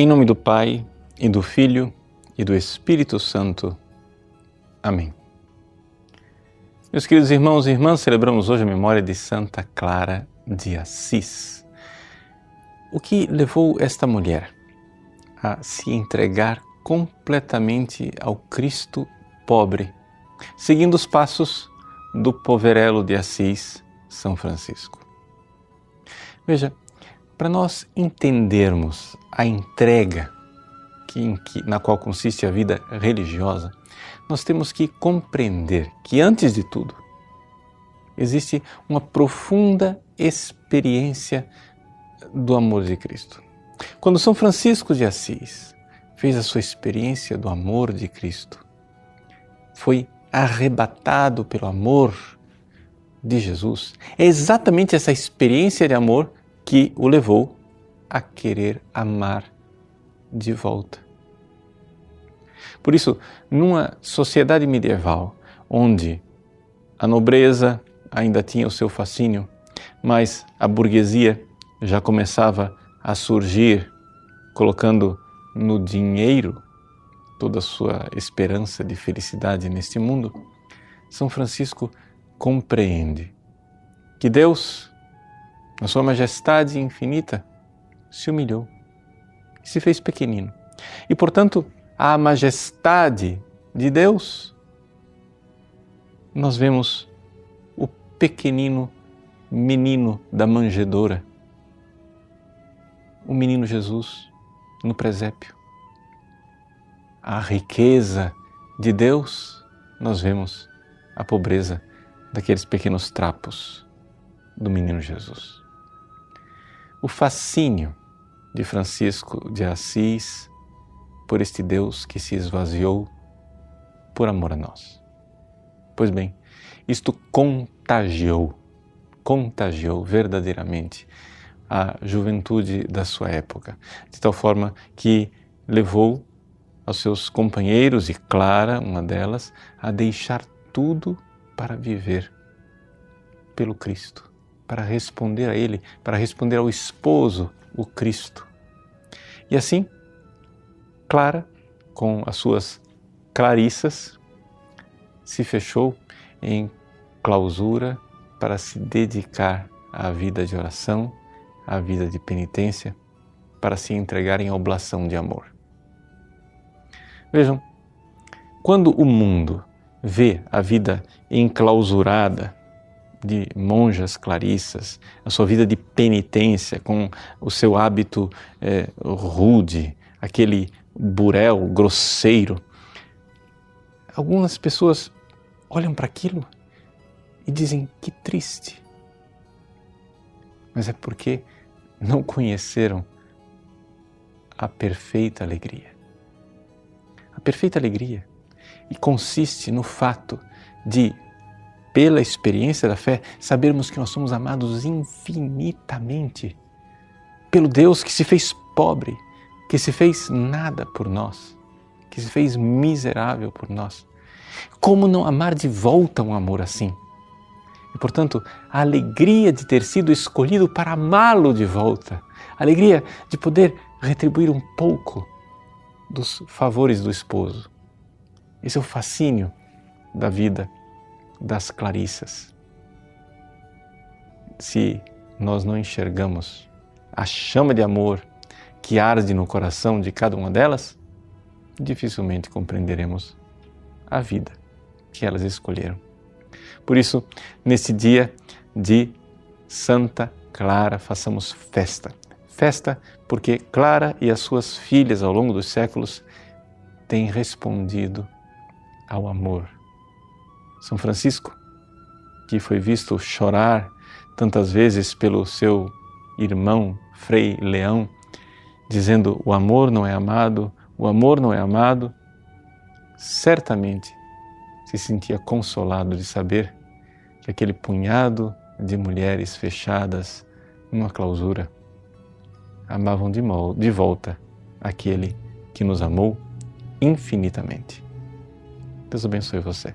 Em nome do Pai, e do Filho, e do Espírito Santo. Amém. Meus queridos irmãos e irmãs, celebramos hoje a memória de Santa Clara de Assis. O que levou esta mulher a se entregar completamente ao Cristo pobre, seguindo os passos do poverelo de Assis, São Francisco? Veja, para nós entendermos a entrega que, que, na qual consiste a vida religiosa, nós temos que compreender que, antes de tudo, existe uma profunda experiência do amor de Cristo. Quando São Francisco de Assis fez a sua experiência do amor de Cristo, foi arrebatado pelo amor de Jesus. É exatamente essa experiência de amor que o levou a querer amar de volta. Por isso, numa sociedade medieval, onde a nobreza ainda tinha o seu fascínio, mas a burguesia já começava a surgir, colocando no dinheiro toda a sua esperança de felicidade neste mundo, São Francisco compreende que Deus, na sua majestade infinita, se humilhou se fez pequenino. E, portanto, a majestade de Deus, nós vemos o pequenino menino da manjedoura, o menino Jesus no presépio. A riqueza de Deus, nós vemos a pobreza daqueles pequenos trapos do menino Jesus. O fascínio de Francisco de Assis por este Deus que se esvaziou por amor a nós. Pois bem, isto contagiou, contagiou verdadeiramente a juventude da sua época, de tal forma que levou aos seus companheiros, e Clara, uma delas, a deixar tudo para viver pelo Cristo, para responder a Ele, para responder ao esposo o Cristo. E assim, Clara, com as suas clarissas, se fechou em clausura para se dedicar à vida de oração, à vida de penitência, para se entregar em oblação de amor. Vejam, quando o mundo vê a vida enclausurada de monjas clarissas, a sua vida de penitência, com o seu hábito é, rude, aquele burel grosseiro. Algumas pessoas olham para aquilo e dizem que triste. Mas é porque não conheceram a perfeita alegria. A perfeita alegria e consiste no fato de pela experiência da fé, sabermos que nós somos amados infinitamente pelo Deus que se fez pobre, que se fez nada por nós, que se fez miserável por nós. Como não amar de volta um amor assim? E, portanto, a alegria de ter sido escolhido para amá-lo de volta, a alegria de poder retribuir um pouco dos favores do esposo. Esse é o fascínio da vida das Clarissas. Se nós não enxergamos a chama de amor que arde no coração de cada uma delas, dificilmente compreenderemos a vida que elas escolheram. Por isso, nesse dia de Santa Clara, façamos festa. Festa porque Clara e as suas filhas ao longo dos séculos têm respondido ao amor são Francisco, que foi visto chorar tantas vezes pelo seu irmão Frei Leão, dizendo: o amor não é amado, o amor não é amado, certamente se sentia consolado de saber que aquele punhado de mulheres fechadas numa clausura amavam de, volta aquele que nos amou infinitamente. Deus abençoe você.